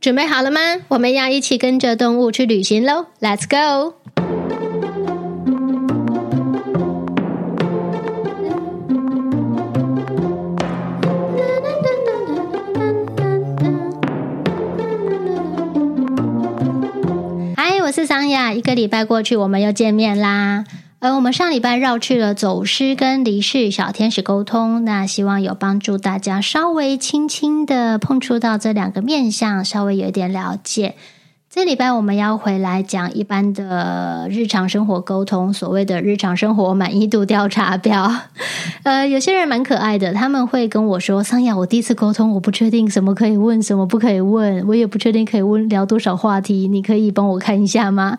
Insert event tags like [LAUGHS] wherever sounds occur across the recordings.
准备好了吗？我们要一起跟着动物去旅行喽！Let's go！嗨，我是桑雅，一个礼拜过去，我们又见面啦。而我们上礼拜绕去了走失跟离世小天使沟通，那希望有帮助大家稍微轻轻的碰触到这两个面相，稍微有一点了解。这礼拜我们要回来讲一般的日常生活沟通，所谓的日常生活满意度调查表。[LAUGHS] 呃，有些人蛮可爱的，他们会跟我说：“桑雅，我第一次沟通，我不确定什么可以问，什么不可以问，我也不确定可以问聊多少话题，你可以帮我看一下吗？”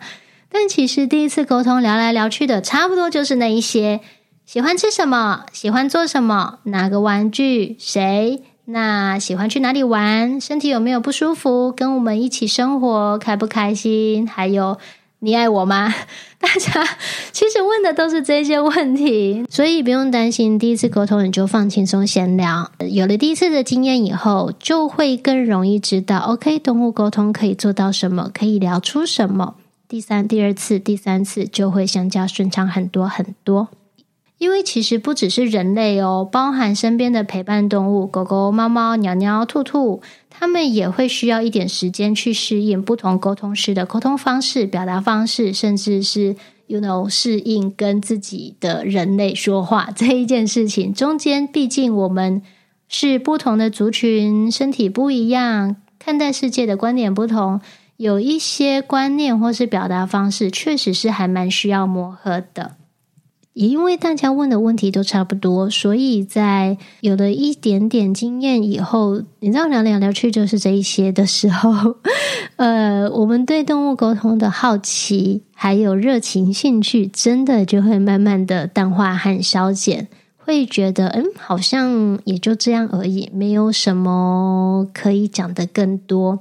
但其实第一次沟通聊来聊去的，差不多就是那一些：喜欢吃什么，喜欢做什么，哪个玩具，谁，那喜欢去哪里玩，身体有没有不舒服，跟我们一起生活开不开心，还有你爱我吗？[LAUGHS] 大家其实问的都是这些问题，所以不用担心，第一次沟通你就放轻松闲聊。有了第一次的经验以后，就会更容易知道，OK，动物沟通可以做到什么，可以聊出什么。第三、第二次、第三次就会相较顺畅很多很多，因为其实不只是人类哦，包含身边的陪伴动物，狗狗、猫猫、鸟鸟、兔兔，它们也会需要一点时间去适应不同沟通师的沟通方式、表达方式，甚至是 you know 适应跟自己的人类说话 [LAUGHS] 这一件事情。中间毕竟我们是不同的族群，身体不一样，看待世界的观点不同。有一些观念或是表达方式，确实是还蛮需要磨合的。也因为大家问的问题都差不多，所以在有了一点点经验以后，你知道聊聊聊去就是这一些的时候，[LAUGHS] 呃，我们对动物沟通的好奇还有热情兴趣，真的就会慢慢的淡化和消减，会觉得嗯，好像也就这样而已，没有什么可以讲的更多。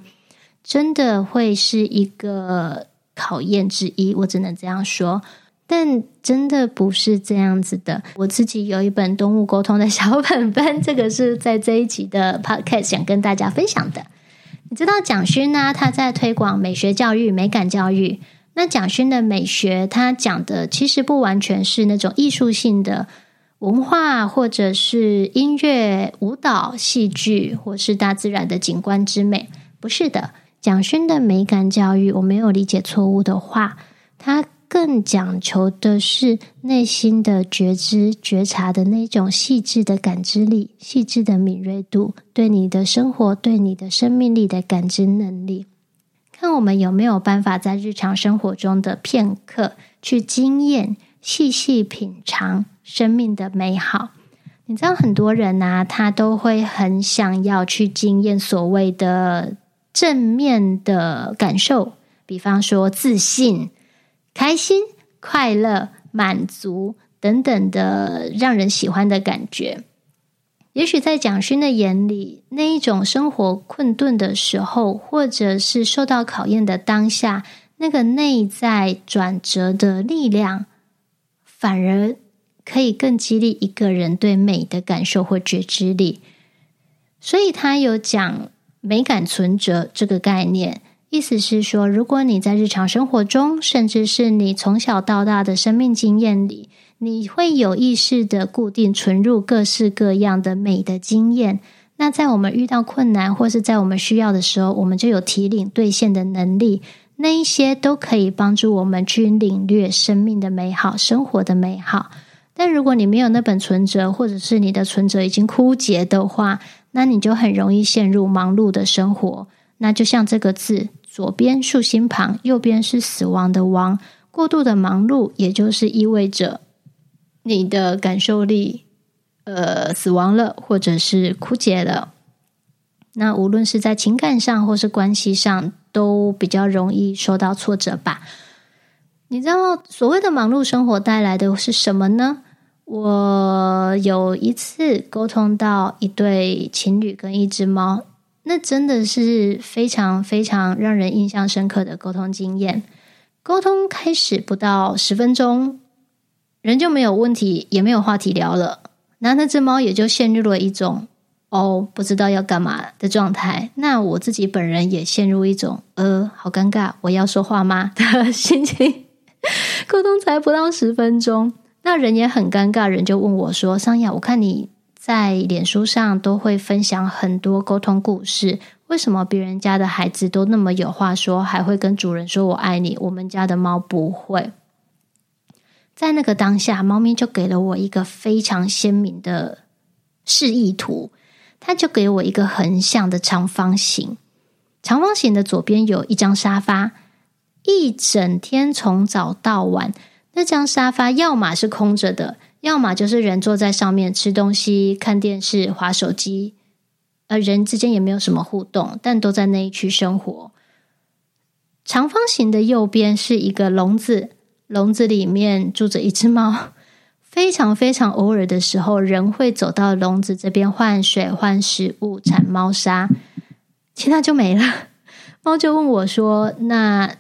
真的会是一个考验之一，我只能这样说。但真的不是这样子的。我自己有一本动物沟通的小本本，这个是在这一集的 podcast 想跟大家分享的。你知道蒋勋呢？他在推广美学教育、美感教育。那蒋勋的美学，他讲的其实不完全是那种艺术性的文化，或者是音乐、舞蹈、戏剧，或是大自然的景观之美，不是的。蒋勋的美感教育，我没有理解错误的话，他更讲求的是内心的觉知、觉察的那种细致的感知力、细致的敏锐度，对你的生活、对你的生命力的感知能力。看我们有没有办法在日常生活中的片刻去经验、细细品尝生命的美好。你知道，很多人呐、啊，他都会很想要去经验所谓的。正面的感受，比方说自信、开心、快乐、满足等等的让人喜欢的感觉。也许在蒋勋的眼里，那一种生活困顿的时候，或者是受到考验的当下，那个内在转折的力量，反而可以更激励一个人对美的感受或觉知力。所以他有讲。美感存折这个概念，意思是说，如果你在日常生活中，甚至是你从小到大的生命经验里，你会有意识的固定存入各式各样的美的经验，那在我们遇到困难或是在我们需要的时候，我们就有提领兑现的能力，那一些都可以帮助我们去领略生命的美好、生活的美好。但如果你没有那本存折，或者是你的存折已经枯竭的话，那你就很容易陷入忙碌的生活。那就像这个字，左边竖心旁，右边是死亡的亡。过度的忙碌，也就是意味着你的感受力，呃，死亡了，或者是枯竭了。那无论是在情感上或是关系上，都比较容易受到挫折吧。你知道所谓的忙碌生活带来的是什么呢？我有一次沟通到一对情侣跟一只猫，那真的是非常非常让人印象深刻的沟通经验。沟通开始不到十分钟，人就没有问题，也没有话题聊了。那那只猫也就陷入了一种哦，不知道要干嘛的状态。那我自己本人也陷入一种呃，好尴尬，我要说话吗的心情。[LAUGHS] 沟通才不到十分钟，那人也很尴尬，人就问我说：“桑雅，我看你在脸书上都会分享很多沟通故事，为什么别人家的孩子都那么有话说，还会跟主人说我爱你？我们家的猫不会。”在那个当下，猫咪就给了我一个非常鲜明的示意图，它就给我一个横向的长方形，长方形的左边有一张沙发，一整天从早到晚，那张沙发要么是空着的，要么就是人坐在上面吃东西、看电视、滑手机，而人之间也没有什么互动，但都在那一区生活。长方形的右边是一个笼子。笼子里面住着一只猫，非常非常偶尔的时候，人会走到笼子这边换水、换食物、铲猫砂，其他就没了。猫就问我说：“那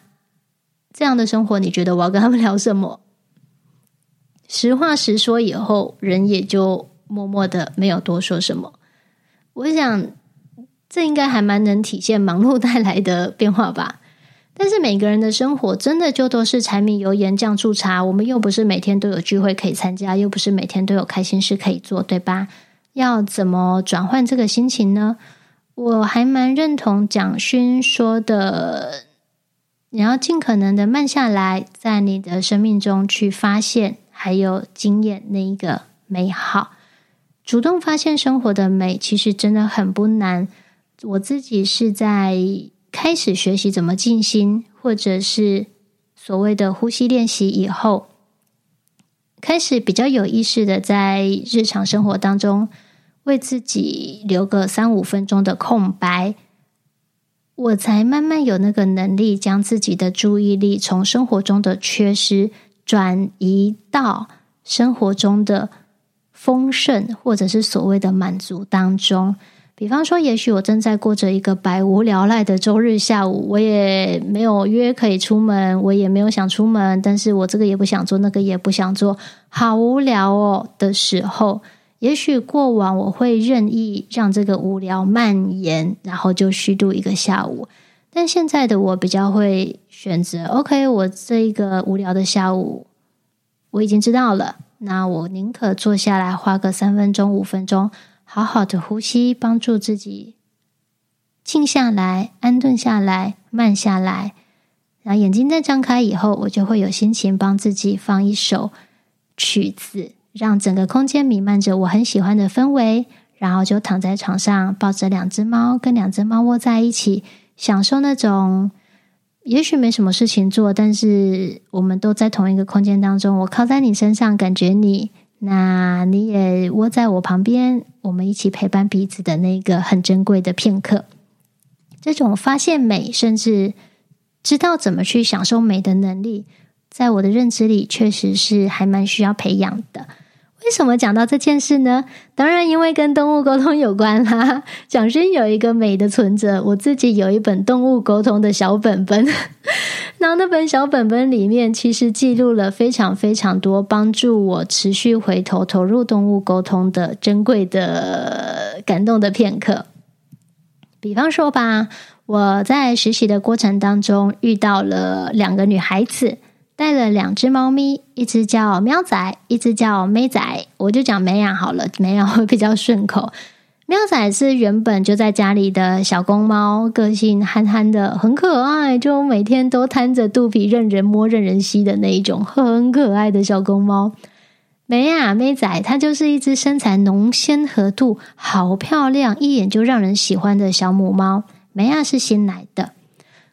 这样的生活，你觉得我要跟他们聊什么？” [LAUGHS] 实话实说以后，人也就默默的没有多说什么。我想，这应该还蛮能体现忙碌带来的变化吧。但是每个人的生活真的就都是柴米油盐酱醋茶，我们又不是每天都有聚会可以参加，又不是每天都有开心事可以做，对吧？要怎么转换这个心情呢？我还蛮认同蒋勋说的，你要尽可能的慢下来，在你的生命中去发现还有经验那一个美好，主动发现生活的美，其实真的很不难。我自己是在。开始学习怎么静心，或者是所谓的呼吸练习以后，开始比较有意识的在日常生活当中为自己留个三五分钟的空白，我才慢慢有那个能力将自己的注意力从生活中的缺失转移到生活中的丰盛，或者是所谓的满足当中。比方说，也许我正在过着一个百无聊赖的周日下午，我也没有约可以出门，我也没有想出门，但是我这个也不想做，那个也不想做，好无聊哦的时候，也许过往我会任意让这个无聊蔓延，然后就虚度一个下午。但现在的我比较会选择，OK，我这一个无聊的下午我已经知道了，那我宁可坐下来花个三分钟、五分钟。好好的呼吸，帮助自己静下来、安顿下来、慢下来。然后眼睛再张开以后，我就会有心情帮自己放一首曲子，让整个空间弥漫着我很喜欢的氛围。然后就躺在床上，抱着两只猫，跟两只猫窝在一起，享受那种也许没什么事情做，但是我们都在同一个空间当中。我靠在你身上，感觉你。那你也窝在我旁边，我们一起陪伴彼此的那个很珍贵的片刻。这种发现美，甚至知道怎么去享受美的能力，在我的认知里，确实是还蛮需要培养的。为什么讲到这件事呢？当然，因为跟动物沟通有关啦。[LAUGHS] 蒋勋有一个美的存折，我自己有一本动物沟通的小本本。[LAUGHS] 然后那本小本本里面，其实记录了非常非常多帮助我持续回头投入动物沟通的珍贵的感动的片刻。比方说吧，我在实习的过程当中遇到了两个女孩子。带了两只猫咪，一只叫喵仔，一只叫妹仔。我就讲美雅好了，美雅会比较顺口。喵仔是原本就在家里的小公猫，个性憨憨的，很可爱，就每天都摊着肚皮任人摸、任人吸的那一种，很可爱的小公猫。美雅妹仔，它就是一只身材浓纤合度好漂亮，一眼就让人喜欢的小母猫。美雅是新来的。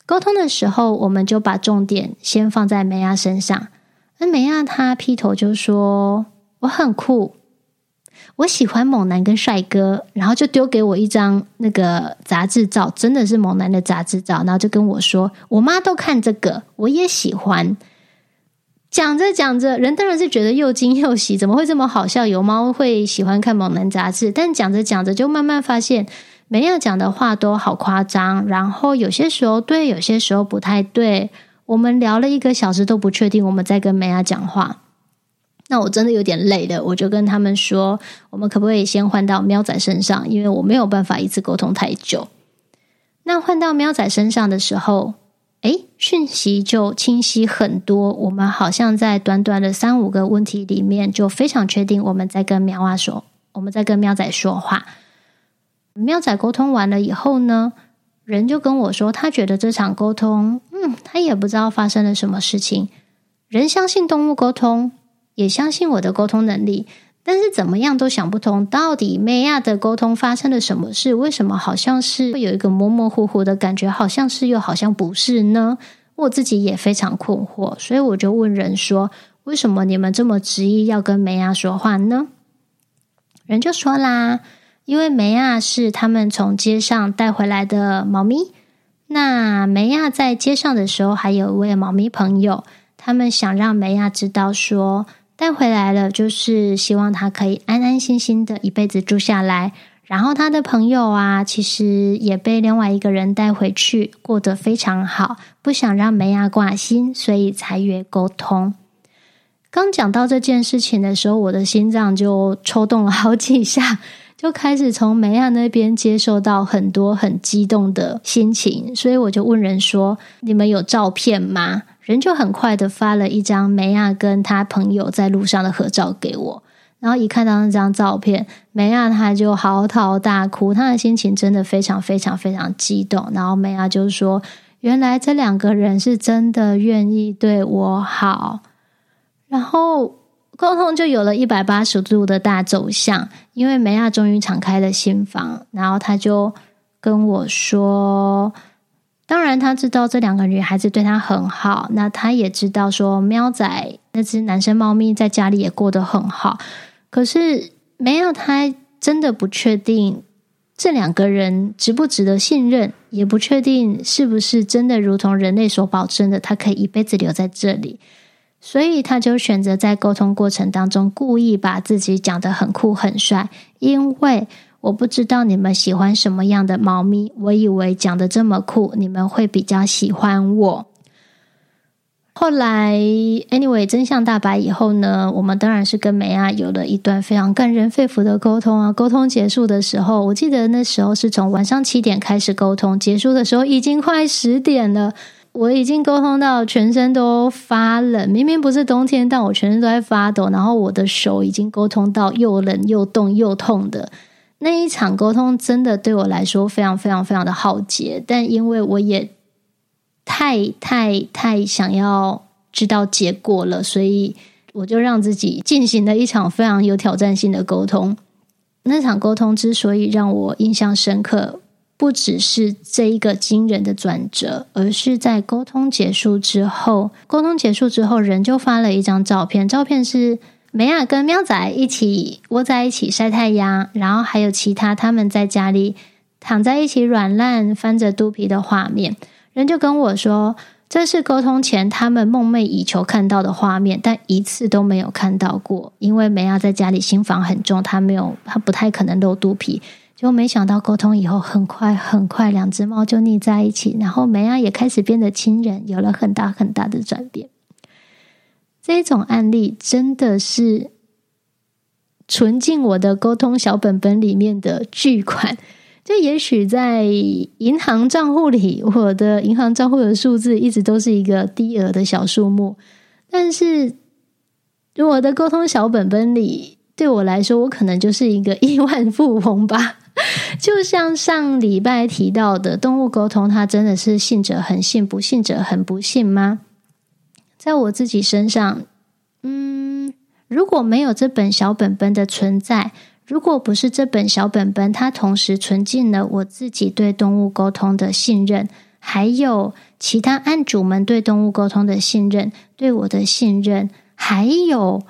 沟通的时候，我们就把重点先放在梅亚身上。而梅亚她劈头就说：“我很酷，我喜欢猛男跟帅哥。”然后就丢给我一张那个杂志照，真的是猛男的杂志照。然后就跟我说：“我妈都看这个，我也喜欢。”讲着讲着，人当然是觉得又惊又喜，怎么会这么好笑？有猫会喜欢看猛男杂志，但讲着讲着就慢慢发现。没有讲的话都好夸张，然后有些时候对，有些时候不太对。我们聊了一个小时都不确定我们在跟梅亚讲话。那我真的有点累了，我就跟他们说，我们可不可以先换到喵仔身上？因为我没有办法一次沟通太久。那换到喵仔身上的时候，诶，讯息就清晰很多。我们好像在短短的三五个问题里面，就非常确定我们在跟喵啊说，我们在跟喵仔说话。喵仔沟通完了以后呢，人就跟我说，他觉得这场沟通，嗯，他也不知道发生了什么事情。人相信动物沟通。也相信我的沟通能力，但是怎么样都想不通，到底美亚的沟通发生了什么事？为什么好像是会有一个模模糊糊的感觉，好像是又好像不是呢？我自己也非常困惑，所以我就问人说：“为什么你们这么执意要跟美亚说话呢？”人就说啦：“因为梅亚是他们从街上带回来的猫咪，那梅亚在街上的时候还有一位猫咪朋友，他们想让梅亚知道说。”带回来了，就是希望他可以安安心心的一辈子住下来。然后他的朋友啊，其实也被另外一个人带回去，过得非常好，不想让梅亚挂心，所以才约沟通。刚讲到这件事情的时候，我的心脏就抽动了好几下，就开始从梅亚那边接受到很多很激动的心情，所以我就问人说：“你们有照片吗？”人就很快的发了一张梅亚跟他朋友在路上的合照给我，然后一看到那张照片，梅亚他就嚎啕大哭，他的心情真的非常非常非常激动。然后梅亚就说：“原来这两个人是真的愿意对我好。”然后沟通就有了一百八十度的大走向，因为梅亚终于敞开了心房，然后他就跟我说。当然，他知道这两个女孩子对他很好。那他也知道说，喵仔那只男生猫咪在家里也过得很好。可是，梅亚他真的不确定这两个人值不值得信任，也不确定是不是真的如同人类所保证的，他可以一辈子留在这里。所以，他就选择在沟通过程当中，故意把自己讲得很酷很帅，因为。我不知道你们喜欢什么样的猫咪，我以为讲得这么酷，你们会比较喜欢我。后来，anyway，真相大白以后呢，我们当然是跟美亚有了一段非常感人肺腑的沟通啊。沟通结束的时候，我记得那时候是从晚上七点开始沟通，结束的时候已经快十点了。我已经沟通到全身都发冷，明明不是冬天，但我全身都在发抖，然后我的手已经沟通到又冷又冻又痛的。那一场沟通真的对我来说非常非常非常的浩劫，但因为我也太太太想要知道结果了，所以我就让自己进行了一场非常有挑战性的沟通。那场沟通之所以让我印象深刻，不只是这一个惊人的转折，而是在沟通结束之后，沟通结束之后，人就发了一张照片，照片是。美亚跟喵仔一起窝在一起晒太阳，然后还有其他他们在家里躺在一起软烂翻着肚皮的画面。人就跟我说，这是沟通前他们梦寐以求看到的画面，但一次都没有看到过。因为美亚在家里心房很重，她没有，她不太可能露肚皮。就没想到沟通以后，很快很快，两只猫就腻在一起，然后梅亚也开始变得亲人，有了很大很大的转变。这种案例真的是存进我的沟通小本本里面的巨款。就也许在银行账户里，我的银行账户的数字一直都是一个低额的小数目，但是我的沟通小本本里，对我来说，我可能就是一个亿万富翁吧。[LAUGHS] 就像上礼拜提到的，动物沟通，它真的是信者很信，不信者很不信吗？在我自己身上，嗯，如果没有这本小本本的存在，如果不是这本小本本，它同时存进了我自己对动物沟通的信任，还有其他案主们对动物沟通的信任，对我的信任，还有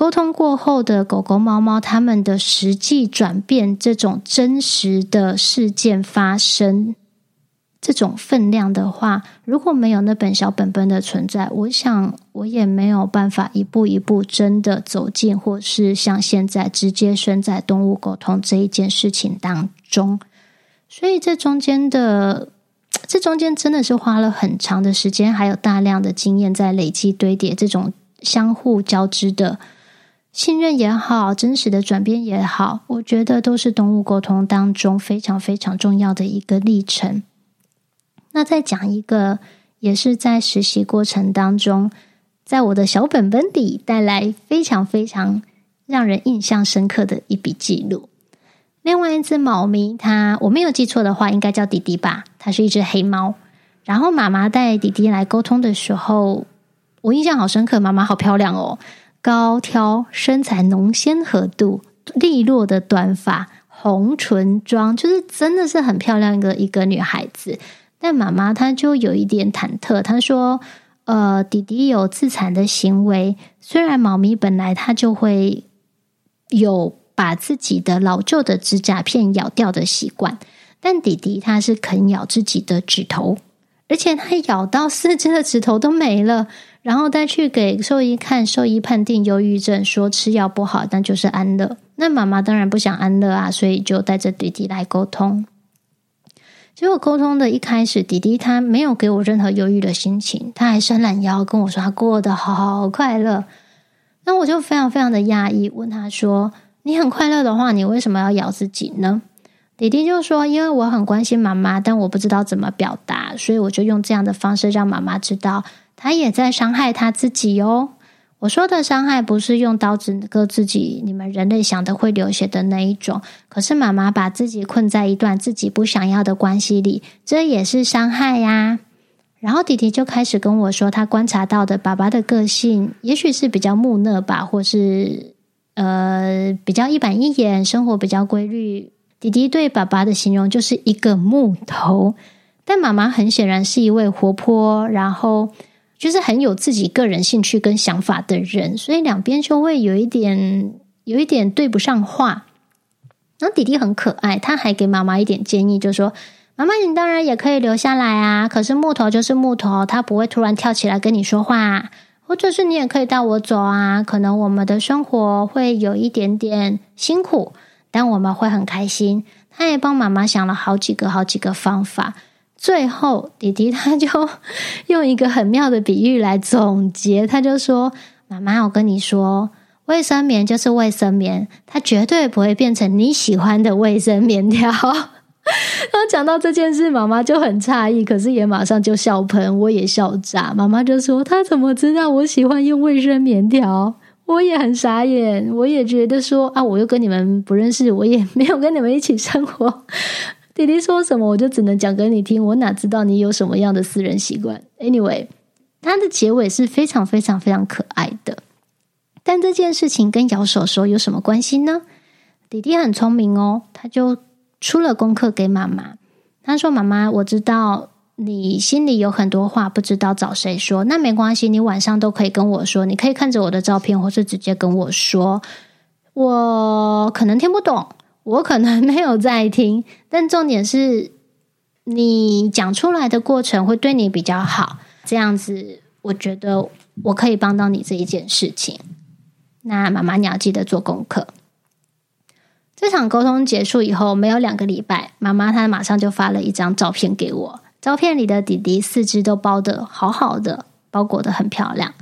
沟通过后的狗狗、猫猫它们的实际转变，这种真实的事件发生。这种分量的话，如果没有那本小本本的存在，我想我也没有办法一步一步真的走进，或是像现在直接身在动物沟通这一件事情当中。所以这中间的，这中间真的是花了很长的时间，还有大量的经验在累积堆叠，这种相互交织的信任也好，真实的转变也好，我觉得都是动物沟通当中非常非常重要的一个历程。那再讲一个，也是在实习过程当中，在我的小本本里带来非常非常让人印象深刻的一笔记录。另外一只猫咪，它我没有记错的话，应该叫弟弟吧？它是一只黑猫。然后妈妈带弟弟来沟通的时候，我印象好深刻。妈妈好漂亮哦，高挑，身材浓纤合度，利落的短发，红唇妆，就是真的是很漂亮的一个女孩子。但妈妈她就有一点忐忑，她说：“呃，弟弟有自残的行为。虽然猫咪本来它就会有把自己的老旧的指甲片咬掉的习惯，但弟弟他是肯咬自己的指头，而且他咬到四只的指头都没了，然后带去给兽医看，兽医判定忧郁症，说吃药不好，但就是安乐。那妈妈当然不想安乐啊，所以就带着弟弟来沟通。”结果沟通的一开始，弟弟他没有给我任何忧郁的心情，他还伸懒腰跟我说他过得好快乐。那我就非常非常的讶异，问他说：“你很快乐的话，你为什么要咬自己呢？”弟弟就说：“因为我很关心妈妈，但我不知道怎么表达，所以我就用这样的方式让妈妈知道，他也在伤害他自己哦。”我说的伤害不是用刀子割自己，你们人类想的会流血的那一种。可是妈妈把自己困在一段自己不想要的关系里，这也是伤害呀。然后弟弟就开始跟我说，他观察到的爸爸的个性，也许是比较木讷吧，或是呃比较一板一眼，生活比较规律。弟弟对爸爸的形容就是一个木头，但妈妈很显然是一位活泼，然后。就是很有自己个人兴趣跟想法的人，所以两边就会有一点有一点对不上话。然后弟弟很可爱，他还给妈妈一点建议，就说：“妈妈，你当然也可以留下来啊，可是木头就是木头，他不会突然跳起来跟你说话。或者是你也可以带我走啊，可能我们的生活会有一点点辛苦，但我们会很开心。”他也帮妈妈想了好几个好几个方法。最后，弟弟他就用一个很妙的比喻来总结，他就说：“妈妈，我跟你说，卫生棉就是卫生棉，它绝对不会变成你喜欢的卫生棉条。[LAUGHS] ”然后讲到这件事，妈妈就很诧异，可是也马上就笑喷，我也笑炸。妈妈就说：“他怎么知道我喜欢用卫生棉条？”我也很傻眼，我也觉得说：“啊，我又跟你们不认识，我也没有跟你们一起生活。”弟弟说什么，我就只能讲给你听。我哪知道你有什么样的私人习惯？Anyway，他的结尾是非常非常非常可爱的。但这件事情跟咬手手有什么关系呢？弟弟很聪明哦，他就出了功课给妈妈。他说：“妈妈，我知道你心里有很多话，不知道找谁说。那没关系，你晚上都可以跟我说。你可以看着我的照片，或是直接跟我说。我可能听不懂。”我可能没有在听，[LAUGHS] 但重点是你讲出来的过程会对你比较好，这样子我觉得我可以帮到你这一件事情。那妈妈你要记得做功课。这场沟通结束以后，没有两个礼拜，妈妈她马上就发了一张照片给我，照片里的弟弟四肢都包得好好的，包裹得很漂亮。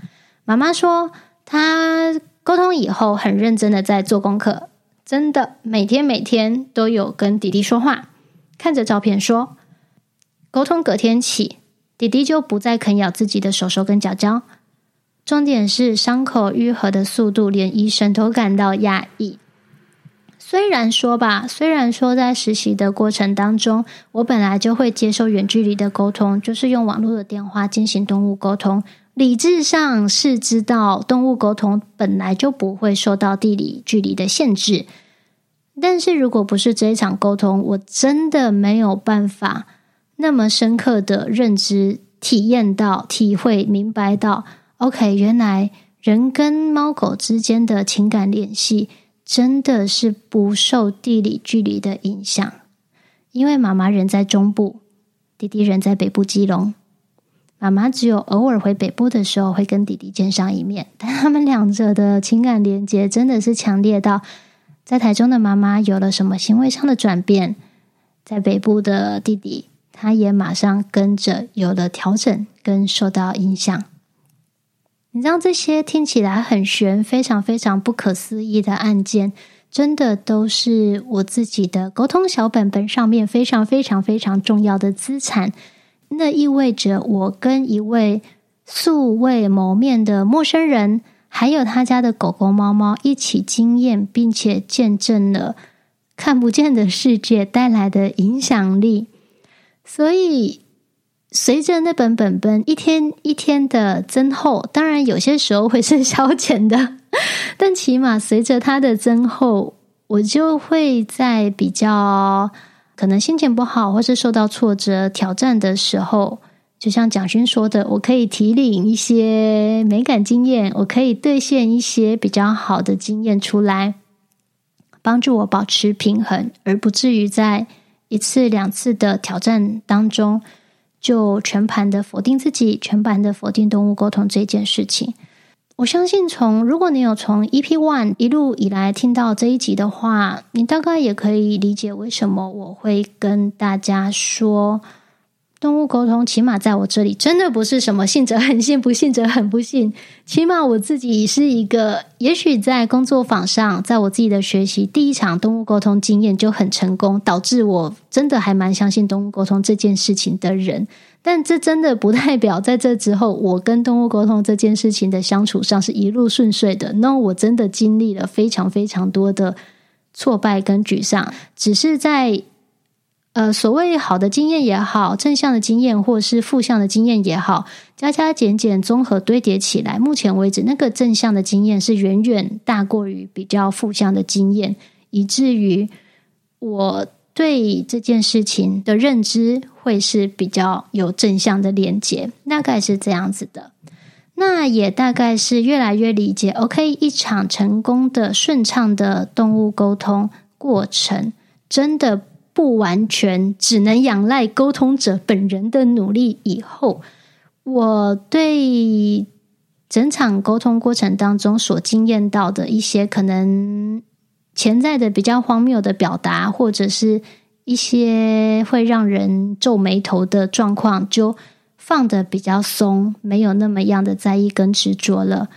妈妈说她沟通以后很认真的在做功课。真的，每天每天都有跟弟弟说话，看着照片说沟通。隔天起，弟弟就不再啃咬自己的手手跟脚脚。重点是伤口愈合的速度，连医生都感到讶异。虽然说吧，虽然说在实习的过程当中，我本来就会接受远距离的沟通，就是用网络的电话进行动物沟通。理智上是知道动物沟通本来就不会受到地理距离的限制，但是如果不是这一场沟通，我真的没有办法那么深刻的认知、体验到、体会、明白到，OK，原来人跟猫狗之间的情感联系真的是不受地理距离的影响，因为妈妈人在中部，弟弟人在北部基隆。妈妈只有偶尔回北部的时候会跟弟弟见上一面，[LAUGHS] 但他们两者的情感连接真的是强烈到，在台中的妈妈有了什么行为上的转变，在北部的弟弟他也马上跟着有了调整跟受到影响。你知道这些听起来很玄、非常非常不可思议的案件，真的都是我自己的沟通小本本上面非常非常非常重要的资产。那意味着我跟一位素未谋面的陌生人，还有他家的狗狗、猫猫一起经验，并且见证了看不见的世界带来的影响力。所以，随着那本本本一天一天的增厚，当然有些时候会是消遣的，但起码随着它的增厚，我就会在比较可能心情不好或是受到挫折、挑战的时候，就像蒋勋说的，我可以提领一些美感经验，我可以兑现一些比较好的经验出来，帮助我保持平衡，而不至于在一次两次的挑战当中。就全盘的否定自己，全盘的否定动物沟通这件事情。我相信从，如果你有从 EP One 一路以来听到这一集的话，你大概也可以理解为什么我会跟大家说。动物沟通，起码在我这里，真的不是什么信则很信，不信则很不信。起码我自己是一个，也许在工作坊上，在我自己的学习第一场动物沟通经验就很成功，导致我真的还蛮相信动物沟通这件事情的人。但这真的不代表在这之后，我跟动物沟通这件事情的相处上是一路顺遂的。那我真的经历了非常非常多的挫败跟沮丧，只是在。呃，所谓好的经验也好，正向的经验或是负向的经验也好，加加减减综合堆叠起来，目前为止，那个正向的经验是远远大过于比较负向的经验，以至于我对这件事情的认知会是比较有正向的连接，大概是这样子的。那也大概是越来越理解，OK，一场成功的顺畅的动物沟通过程，真的。不完全只能仰赖沟通者本人的努力。以后，我对整场沟通过程当中所经验到的一些可能潜在的比较荒谬的表达，或者是一些会让人皱眉头的状况，就放得比较松，没有那么样的在意跟执着了。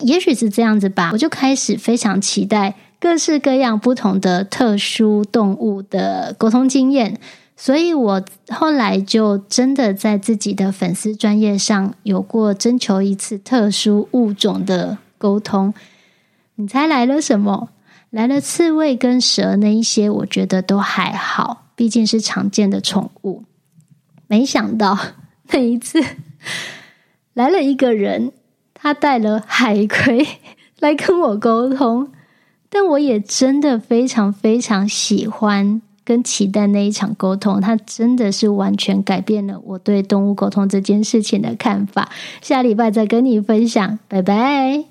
也许是这样子吧，我就开始非常期待。各式各样不同的特殊动物的沟通经验，所以我后来就真的在自己的粉丝专业上有过征求一次特殊物种的沟通。你猜来了什么？来了刺猬跟蛇那一些，我觉得都还好，毕竟是常见的宠物。没想到那一次 [LAUGHS] 来了一个人，他带了海葵来跟我沟通。但我也真的非常非常喜欢跟期待那一场沟通，它真的是完全改变了我对动物沟通这件事情的看法。下礼拜再跟你分享，拜拜。